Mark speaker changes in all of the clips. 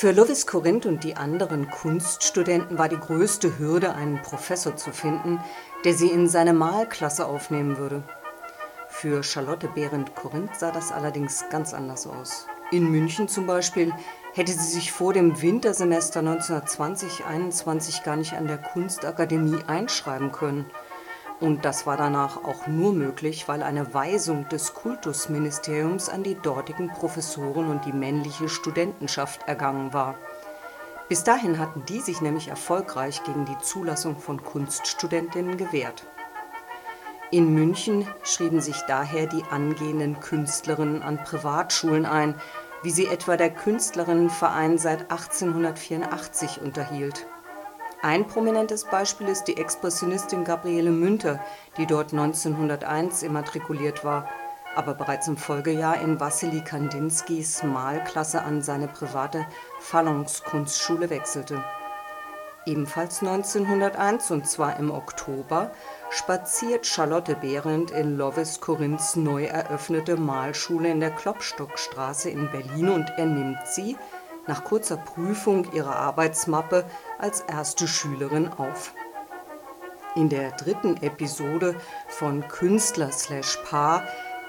Speaker 1: Für Lovis Corinth und die anderen Kunststudenten war die größte Hürde, einen Professor zu finden, der sie in seine Malklasse aufnehmen würde. Für Charlotte Behrendt Corinth sah das allerdings ganz anders aus. In München zum Beispiel hätte sie sich vor dem Wintersemester 1920-21 gar nicht an der Kunstakademie einschreiben können. Und das war danach auch nur möglich, weil eine Weisung des Kultusministeriums an die dortigen Professoren und die männliche Studentenschaft ergangen war. Bis dahin hatten die sich nämlich erfolgreich gegen die Zulassung von Kunststudentinnen gewehrt. In München schrieben sich daher die angehenden Künstlerinnen an Privatschulen ein, wie sie etwa der Künstlerinnenverein seit 1884 unterhielt. Ein prominentes Beispiel ist die Expressionistin Gabriele Münter, die dort 1901 immatrikuliert war, aber bereits im Folgejahr in Wassily Kandinskys Malklasse an seine private Phalanx-Kunstschule wechselte. Ebenfalls 1901, und zwar im Oktober, spaziert Charlotte Behrendt in Lovis Korinths neu eröffnete Malschule in der Klopstockstraße in Berlin und ernimmt sie, nach kurzer Prüfung ihrer Arbeitsmappe als erste Schülerin auf. In der dritten Episode von Künstler slash Paar,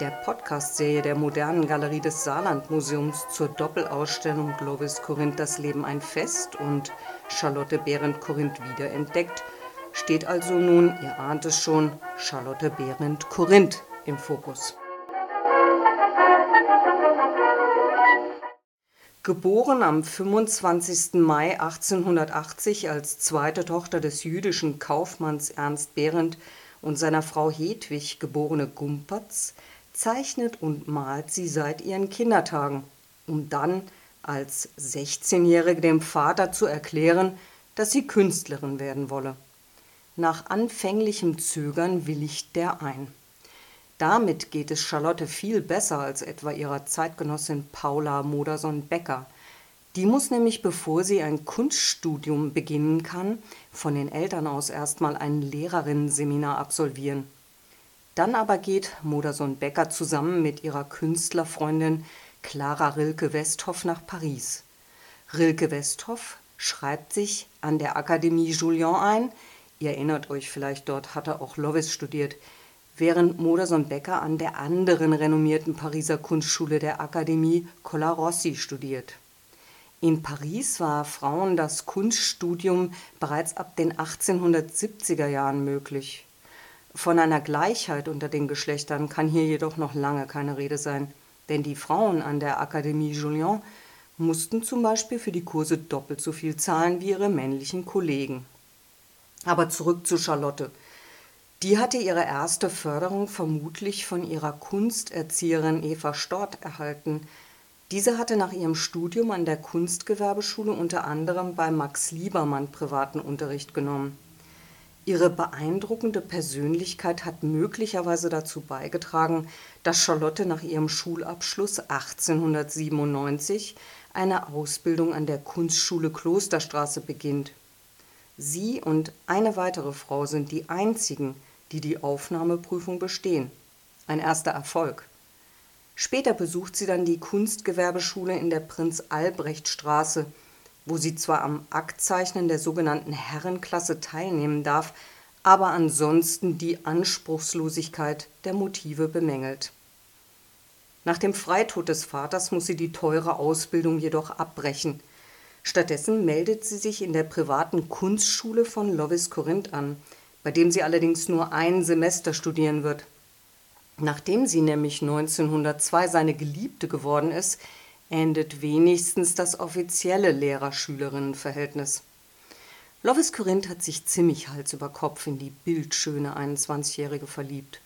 Speaker 1: der Podcast-Serie der modernen Galerie des Saarlandmuseums zur Doppelausstellung Glovis Korinth das Leben ein Fest und Charlotte Behrendt Korinth wiederentdeckt, steht also nun, ihr ahnt es schon, Charlotte Behrendt Korinth im Fokus. Geboren am 25. Mai 1880 als zweite Tochter des jüdischen Kaufmanns Ernst Behrendt und seiner Frau Hedwig geborene Gumpertz, zeichnet und malt sie seit ihren Kindertagen, um dann als 16-Jährige dem Vater zu erklären, dass sie Künstlerin werden wolle. Nach anfänglichem Zögern willigt der ein. Damit geht es Charlotte viel besser als etwa ihrer Zeitgenossin Paula Modersohn-Becker. Die muss nämlich, bevor sie ein Kunststudium beginnen kann, von den Eltern aus erstmal ein Lehrerinnenseminar absolvieren. Dann aber geht Modersohn-Becker zusammen mit ihrer Künstlerfreundin Clara Rilke-Westhoff nach Paris. Rilke-Westhoff schreibt sich an der Akademie Julian ein. Ihr erinnert euch vielleicht, dort hatte auch Lovis studiert während Modersohn Becker an der anderen renommierten Pariser Kunstschule der Akademie Colarossi studiert. In Paris war Frauen das Kunststudium bereits ab den 1870er Jahren möglich. Von einer Gleichheit unter den Geschlechtern kann hier jedoch noch lange keine Rede sein, denn die Frauen an der Akademie Julian mussten zum Beispiel für die Kurse doppelt so viel zahlen wie ihre männlichen Kollegen. Aber zurück zu Charlotte. Die hatte ihre erste Förderung vermutlich von ihrer Kunsterzieherin Eva Stort erhalten. Diese hatte nach ihrem Studium an der Kunstgewerbeschule unter anderem bei Max Liebermann privaten Unterricht genommen. Ihre beeindruckende Persönlichkeit hat möglicherweise dazu beigetragen, dass Charlotte nach ihrem Schulabschluss 1897 eine Ausbildung an der Kunstschule Klosterstraße beginnt. Sie und eine weitere Frau sind die einzigen, die die Aufnahmeprüfung bestehen. Ein erster Erfolg. Später besucht sie dann die Kunstgewerbeschule in der Prinz-Albrecht-Straße, wo sie zwar am Aktzeichnen der sogenannten Herrenklasse teilnehmen darf, aber ansonsten die Anspruchslosigkeit der Motive bemängelt. Nach dem Freitod des Vaters muss sie die teure Ausbildung jedoch abbrechen. Stattdessen meldet sie sich in der privaten Kunstschule von Lovis Corinth an, bei dem sie allerdings nur ein Semester studieren wird. Nachdem sie nämlich 1902 seine Geliebte geworden ist, endet wenigstens das offizielle Lehrer-Schülerinnen-Verhältnis. Lovis Corinth hat sich ziemlich Hals über Kopf in die bildschöne 21-Jährige verliebt.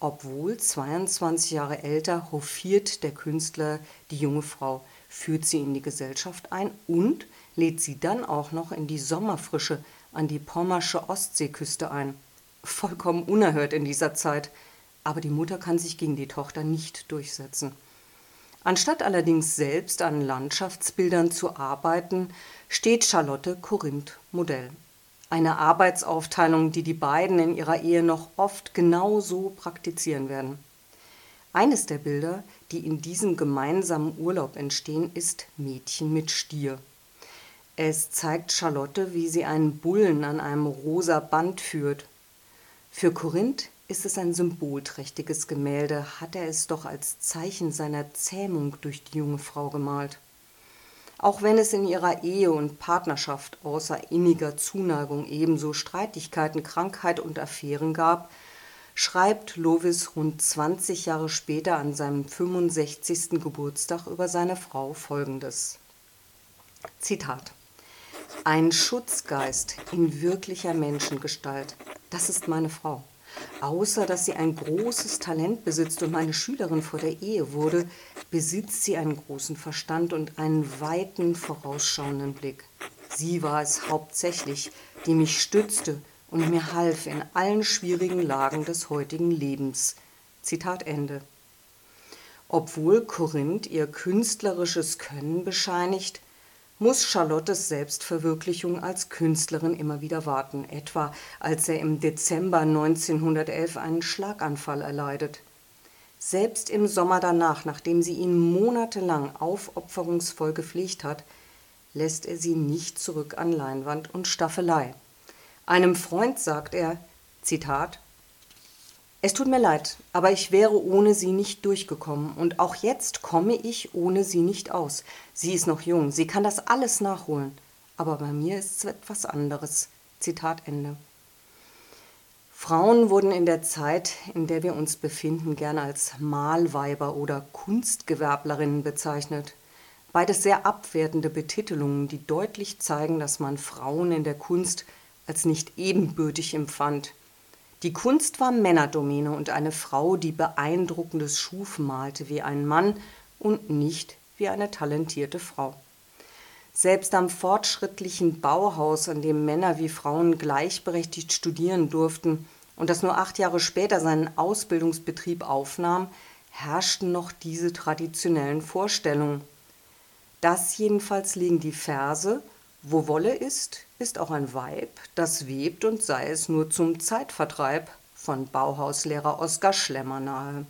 Speaker 1: Obwohl 22 Jahre älter, hofiert der Künstler die junge Frau, führt sie in die Gesellschaft ein und lädt sie dann auch noch in die Sommerfrische an die pommersche Ostseeküste ein. Vollkommen unerhört in dieser Zeit, aber die Mutter kann sich gegen die Tochter nicht durchsetzen. Anstatt allerdings selbst an Landschaftsbildern zu arbeiten, steht Charlotte Korinth Modell. Eine Arbeitsaufteilung, die die beiden in ihrer Ehe noch oft genau so praktizieren werden. Eines der Bilder, die in diesem gemeinsamen Urlaub entstehen, ist Mädchen mit Stier. Es zeigt Charlotte, wie sie einen Bullen an einem rosa Band führt. Für Korinth ist es ein symbolträchtiges Gemälde, hat er es doch als Zeichen seiner Zähmung durch die junge Frau gemalt. Auch wenn es in ihrer Ehe und Partnerschaft außer inniger Zuneigung ebenso Streitigkeiten, Krankheit und Affären gab, schreibt Lovis rund 20 Jahre später an seinem 65. Geburtstag über seine Frau folgendes. Zitat ein Schutzgeist in wirklicher Menschengestalt. Das ist meine Frau. Außer dass sie ein großes Talent besitzt und meine Schülerin vor der Ehe wurde, besitzt sie einen großen Verstand und einen weiten, vorausschauenden Blick. Sie war es hauptsächlich, die mich stützte und mir half in allen schwierigen Lagen des heutigen Lebens. Zitat Ende. Obwohl Korinth ihr künstlerisches Können bescheinigt, muss Charlottes Selbstverwirklichung als Künstlerin immer wieder warten, etwa als er im Dezember 1911 einen Schlaganfall erleidet. Selbst im Sommer danach, nachdem sie ihn monatelang aufopferungsvoll gepflegt hat, lässt er sie nicht zurück an Leinwand und Staffelei. Einem Freund sagt er, Zitat, es tut mir leid, aber ich wäre ohne sie nicht durchgekommen und auch jetzt komme ich ohne sie nicht aus. Sie ist noch jung, sie kann das alles nachholen, aber bei mir ist es etwas anderes. Zitat Ende. Frauen wurden in der Zeit, in der wir uns befinden, gerne als Malweiber oder Kunstgewerblerinnen bezeichnet. Beides sehr abwertende Betitelungen, die deutlich zeigen, dass man Frauen in der Kunst als nicht ebenbürtig empfand die Kunst war Männerdomäne und eine Frau, die Beeindruckendes schuf, malte wie ein Mann und nicht wie eine talentierte Frau. Selbst am fortschrittlichen Bauhaus, an dem Männer wie Frauen gleichberechtigt studieren durften und das nur acht Jahre später seinen Ausbildungsbetrieb aufnahm, herrschten noch diese traditionellen Vorstellungen. Das jedenfalls legen die Verse wo Wolle ist, ist auch ein Weib, das webt und sei es nur zum Zeitvertreib von Bauhauslehrer Oskar Schlemmer nahe.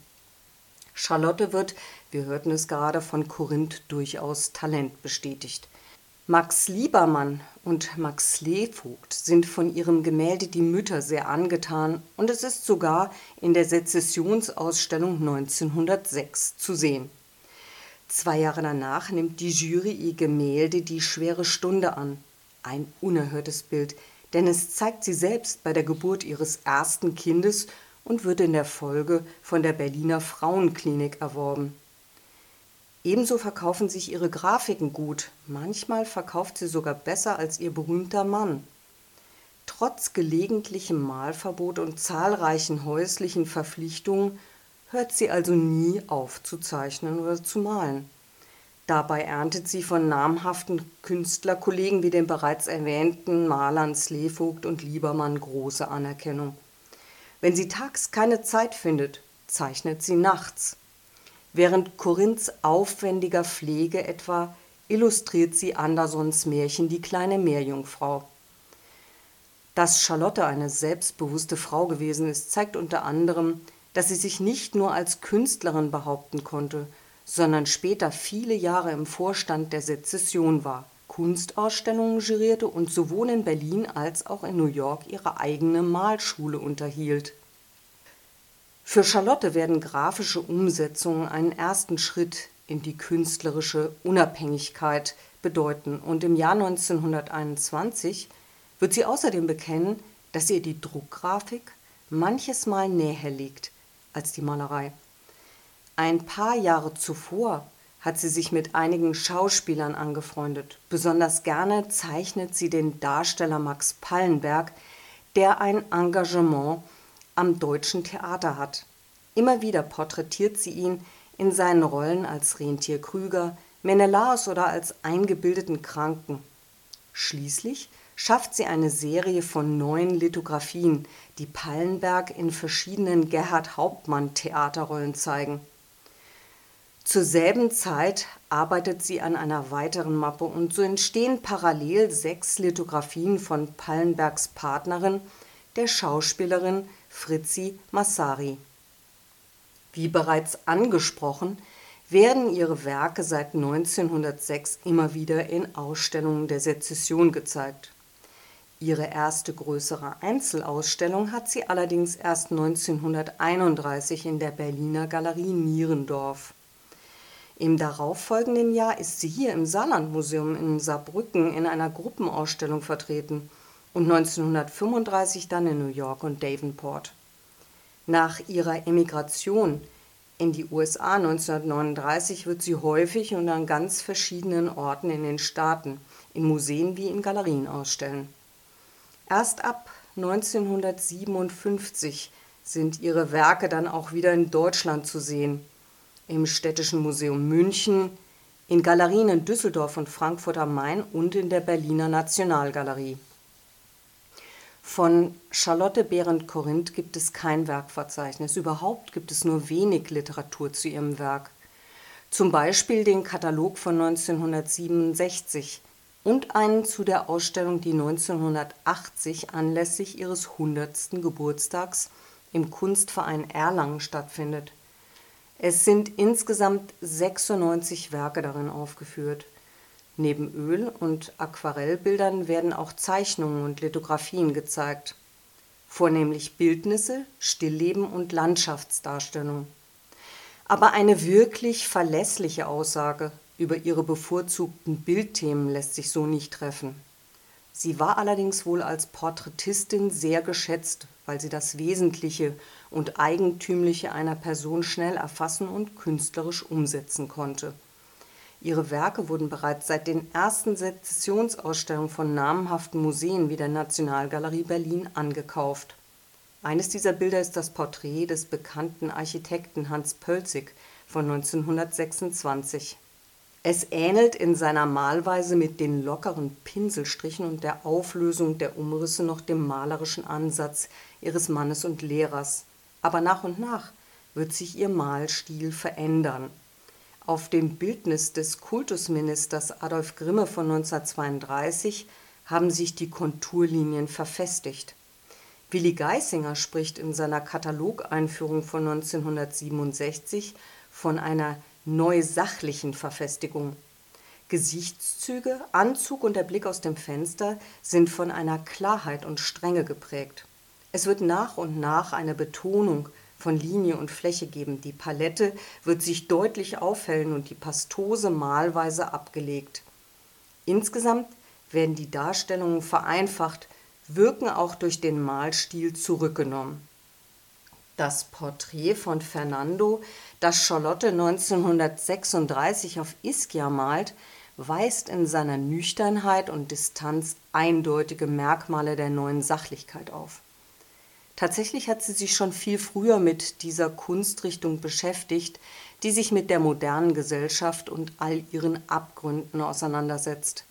Speaker 1: Charlotte wird, wir hörten es gerade, von Korinth durchaus Talent bestätigt. Max Liebermann und Max Slevogt sind von ihrem Gemälde Die Mütter sehr angetan und es ist sogar in der Sezessionsausstellung 1906 zu sehen. Zwei Jahre danach nimmt die Jury ihr Gemälde Die schwere Stunde an. Ein unerhörtes Bild, denn es zeigt sie selbst bei der Geburt ihres ersten Kindes und wird in der Folge von der Berliner Frauenklinik erworben. Ebenso verkaufen sich ihre Grafiken gut, manchmal verkauft sie sogar besser als ihr berühmter Mann. Trotz gelegentlichem Malverbot und zahlreichen häuslichen Verpflichtungen hört sie also nie auf zu zeichnen oder zu malen. Dabei erntet sie von namhaften Künstlerkollegen wie den bereits erwähnten Malern Slevogt und Liebermann große Anerkennung. Wenn sie tags keine Zeit findet, zeichnet sie nachts. Während Korinths aufwendiger Pflege etwa illustriert sie Andersons Märchen Die kleine Meerjungfrau. Dass Charlotte eine selbstbewusste Frau gewesen ist, zeigt unter anderem dass sie sich nicht nur als Künstlerin behaupten konnte, sondern später viele Jahre im Vorstand der Sezession war, Kunstausstellungen gerierte und sowohl in Berlin als auch in New York ihre eigene Malschule unterhielt. Für Charlotte werden grafische Umsetzungen einen ersten Schritt in die künstlerische Unabhängigkeit bedeuten und im Jahr 1921 wird sie außerdem bekennen, dass ihr die Druckgrafik manches Mal näher liegt als die Malerei. Ein paar Jahre zuvor hat sie sich mit einigen Schauspielern angefreundet. Besonders gerne zeichnet sie den Darsteller Max Pallenberg, der ein Engagement am Deutschen Theater hat. Immer wieder porträtiert sie ihn in seinen Rollen als Rentier Krüger, Menelaos oder als eingebildeten Kranken. Schließlich schafft sie eine Serie von neun Lithografien, die Pallenberg in verschiedenen Gerhard Hauptmann Theaterrollen zeigen. Zur selben Zeit arbeitet sie an einer weiteren Mappe und so entstehen parallel sechs Lithografien von Pallenbergs Partnerin, der Schauspielerin Fritzi Massari. Wie bereits angesprochen, werden ihre Werke seit 1906 immer wieder in Ausstellungen der Sezession gezeigt. Ihre erste größere Einzelausstellung hat sie allerdings erst 1931 in der Berliner Galerie Nierendorf. Im darauffolgenden Jahr ist sie hier im Saarlandmuseum in Saarbrücken in einer Gruppenausstellung vertreten und 1935 dann in New York und Davenport. Nach ihrer Emigration in die USA 1939 wird sie häufig und an ganz verschiedenen Orten in den Staaten, in Museen wie in Galerien ausstellen. Erst ab 1957 sind ihre Werke dann auch wieder in Deutschland zu sehen, im Städtischen Museum München, in Galerien in Düsseldorf und Frankfurt am Main und in der Berliner Nationalgalerie. Von Charlotte Behrendt-Korinth gibt es kein Werkverzeichnis. Überhaupt gibt es nur wenig Literatur zu ihrem Werk. Zum Beispiel den Katalog von 1967 und einen zu der Ausstellung, die 1980 anlässlich ihres 100. Geburtstags im Kunstverein Erlangen stattfindet. Es sind insgesamt 96 Werke darin aufgeführt. Neben Öl- und Aquarellbildern werden auch Zeichnungen und Lithografien gezeigt, vornehmlich Bildnisse, Stillleben und Landschaftsdarstellungen. Aber eine wirklich verlässliche Aussage über ihre bevorzugten Bildthemen lässt sich so nicht treffen. Sie war allerdings wohl als Porträtistin sehr geschätzt, weil sie das Wesentliche und Eigentümliche einer Person schnell erfassen und künstlerisch umsetzen konnte. Ihre Werke wurden bereits seit den ersten Sezessionsausstellungen von namhaften Museen wie der Nationalgalerie Berlin angekauft. Eines dieser Bilder ist das Porträt des bekannten Architekten Hans Pölzig von 1926. Es ähnelt in seiner Malweise mit den lockeren Pinselstrichen und der Auflösung der Umrisse noch dem malerischen Ansatz ihres Mannes und Lehrers. Aber nach und nach wird sich ihr Malstil verändern auf dem Bildnis des Kultusministers Adolf Grimme von 1932 haben sich die Konturlinien verfestigt. Willi Geisinger spricht in seiner Katalogeinführung von 1967 von einer neusachlichen Verfestigung. Gesichtszüge, Anzug und der Blick aus dem Fenster sind von einer Klarheit und Strenge geprägt. Es wird nach und nach eine Betonung von Linie und Fläche geben. Die Palette wird sich deutlich aufhellen und die Pastose malweise abgelegt. Insgesamt werden die Darstellungen vereinfacht, wirken auch durch den Malstil zurückgenommen. Das Porträt von Fernando, das Charlotte 1936 auf Ischia malt, weist in seiner Nüchternheit und Distanz eindeutige Merkmale der neuen Sachlichkeit auf. Tatsächlich hat sie sich schon viel früher mit dieser Kunstrichtung beschäftigt, die sich mit der modernen Gesellschaft und all ihren Abgründen auseinandersetzt.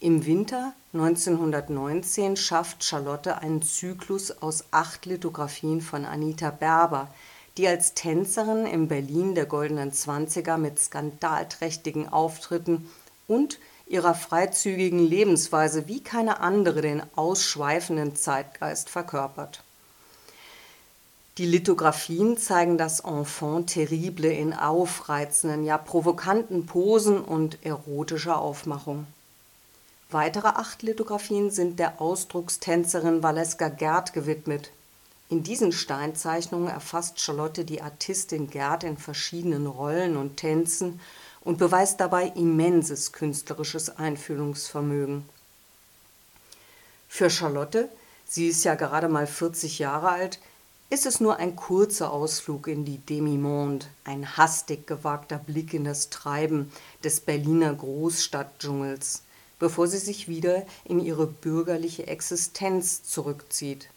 Speaker 1: Im Winter 1919 schafft Charlotte einen Zyklus aus acht Lithografien von Anita Berber, die als Tänzerin im Berlin der Goldenen Zwanziger mit skandalträchtigen Auftritten und ihrer freizügigen Lebensweise wie keine andere den ausschweifenden Zeitgeist verkörpert. Die Lithografien zeigen das Enfant terrible in aufreizenden, ja provokanten Posen und erotischer Aufmachung. Weitere acht Lithografien sind der Ausdruckstänzerin Valeska Gerd gewidmet. In diesen Steinzeichnungen erfasst Charlotte die Artistin Gerd in verschiedenen Rollen und Tänzen und beweist dabei immenses künstlerisches Einfühlungsvermögen. Für Charlotte, sie ist ja gerade mal 40 Jahre alt, ist es nur ein kurzer Ausflug in die Demimonde, ein hastig gewagter Blick in das Treiben des Berliner Großstadtdschungels, bevor sie sich wieder in ihre bürgerliche Existenz zurückzieht.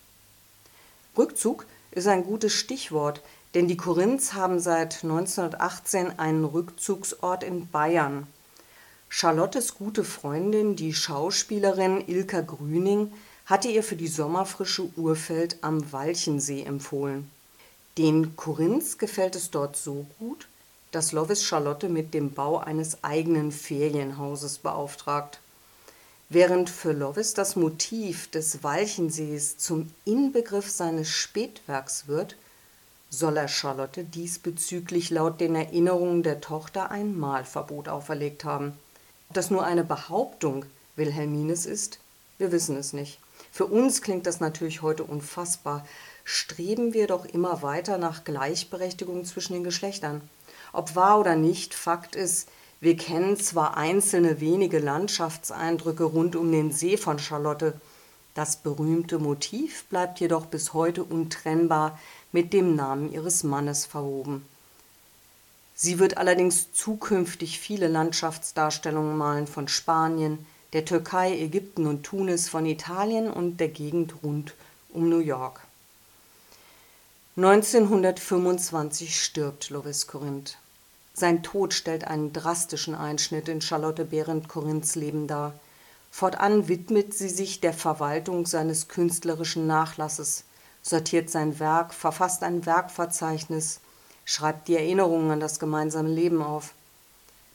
Speaker 1: Rückzug ist ein gutes Stichwort, denn die Korinths haben seit 1918 einen Rückzugsort in Bayern. Charlottes gute Freundin, die Schauspielerin Ilka Grüning, hatte ihr für die sommerfrische Urfeld am Walchensee empfohlen. Den Korinths gefällt es dort so gut, dass Lovis Charlotte mit dem Bau eines eigenen Ferienhauses beauftragt. Während für Lovis das Motiv des Walchensees zum Inbegriff seines Spätwerks wird, soll er Charlotte diesbezüglich laut den Erinnerungen der Tochter ein Malverbot auferlegt haben. Ob das nur eine Behauptung Wilhelmines ist, wir wissen es nicht. Für uns klingt das natürlich heute unfassbar. Streben wir doch immer weiter nach Gleichberechtigung zwischen den Geschlechtern. Ob wahr oder nicht, Fakt ist, wir kennen zwar einzelne wenige Landschaftseindrücke rund um den See von Charlotte, das berühmte Motiv bleibt jedoch bis heute untrennbar mit dem Namen ihres Mannes verwoben. Sie wird allerdings zukünftig viele Landschaftsdarstellungen malen von Spanien, der Türkei, Ägypten und Tunis, von Italien und der Gegend rund um New York. 1925 stirbt Lovis Corinth. Sein Tod stellt einen drastischen Einschnitt in Charlotte Behrendt Corinths Leben dar. Fortan widmet sie sich der Verwaltung seines künstlerischen Nachlasses, sortiert sein Werk, verfasst ein Werkverzeichnis, schreibt die Erinnerungen an das gemeinsame Leben auf.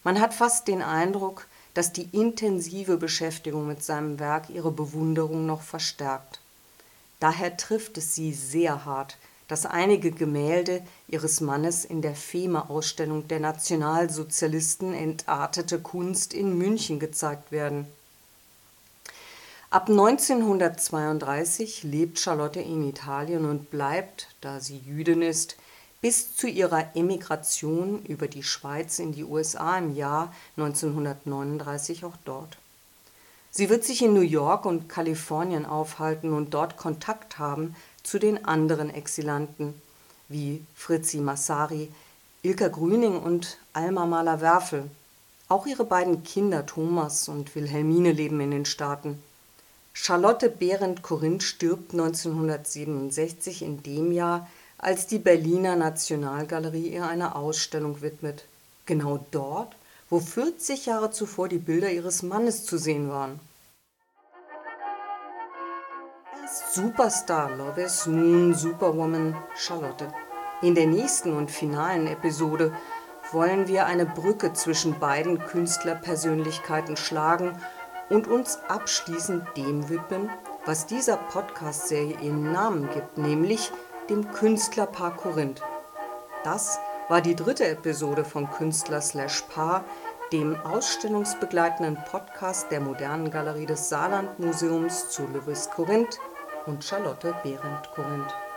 Speaker 1: Man hat fast den Eindruck, dass die intensive Beschäftigung mit seinem Werk ihre Bewunderung noch verstärkt. Daher trifft es sie sehr hart, dass einige Gemälde ihres Mannes in der FEMA-Ausstellung der Nationalsozialisten Entartete Kunst in München gezeigt werden. Ab 1932 lebt Charlotte in Italien und bleibt, da sie Jüdin ist, bis zu ihrer Emigration über die Schweiz in die USA im Jahr 1939 auch dort. Sie wird sich in New York und Kalifornien aufhalten und dort Kontakt haben zu den anderen Exilanten wie Fritzi Massari, Ilka Grüning und Alma Mahler-Werfel. Auch ihre beiden Kinder Thomas und Wilhelmine leben in den Staaten. Charlotte Behrendt Corinth stirbt 1967 in dem Jahr, als die Berliner Nationalgalerie ihr eine Ausstellung widmet. Genau dort, wo 40 Jahre zuvor die Bilder ihres Mannes zu sehen waren. Superstar Lovis, nun Superwoman Charlotte. In der nächsten und finalen Episode wollen wir eine Brücke zwischen beiden Künstlerpersönlichkeiten schlagen und uns abschließend dem widmen, was dieser Podcast-Serie ihren Namen gibt, nämlich dem Künstlerpaar Korinth. Das war die dritte Episode von Künstler slash Paar, dem ausstellungsbegleitenden Podcast der Modernen Galerie des Saarland Museums zu Louis Korinth und Charlotte Behrendt-Korinth.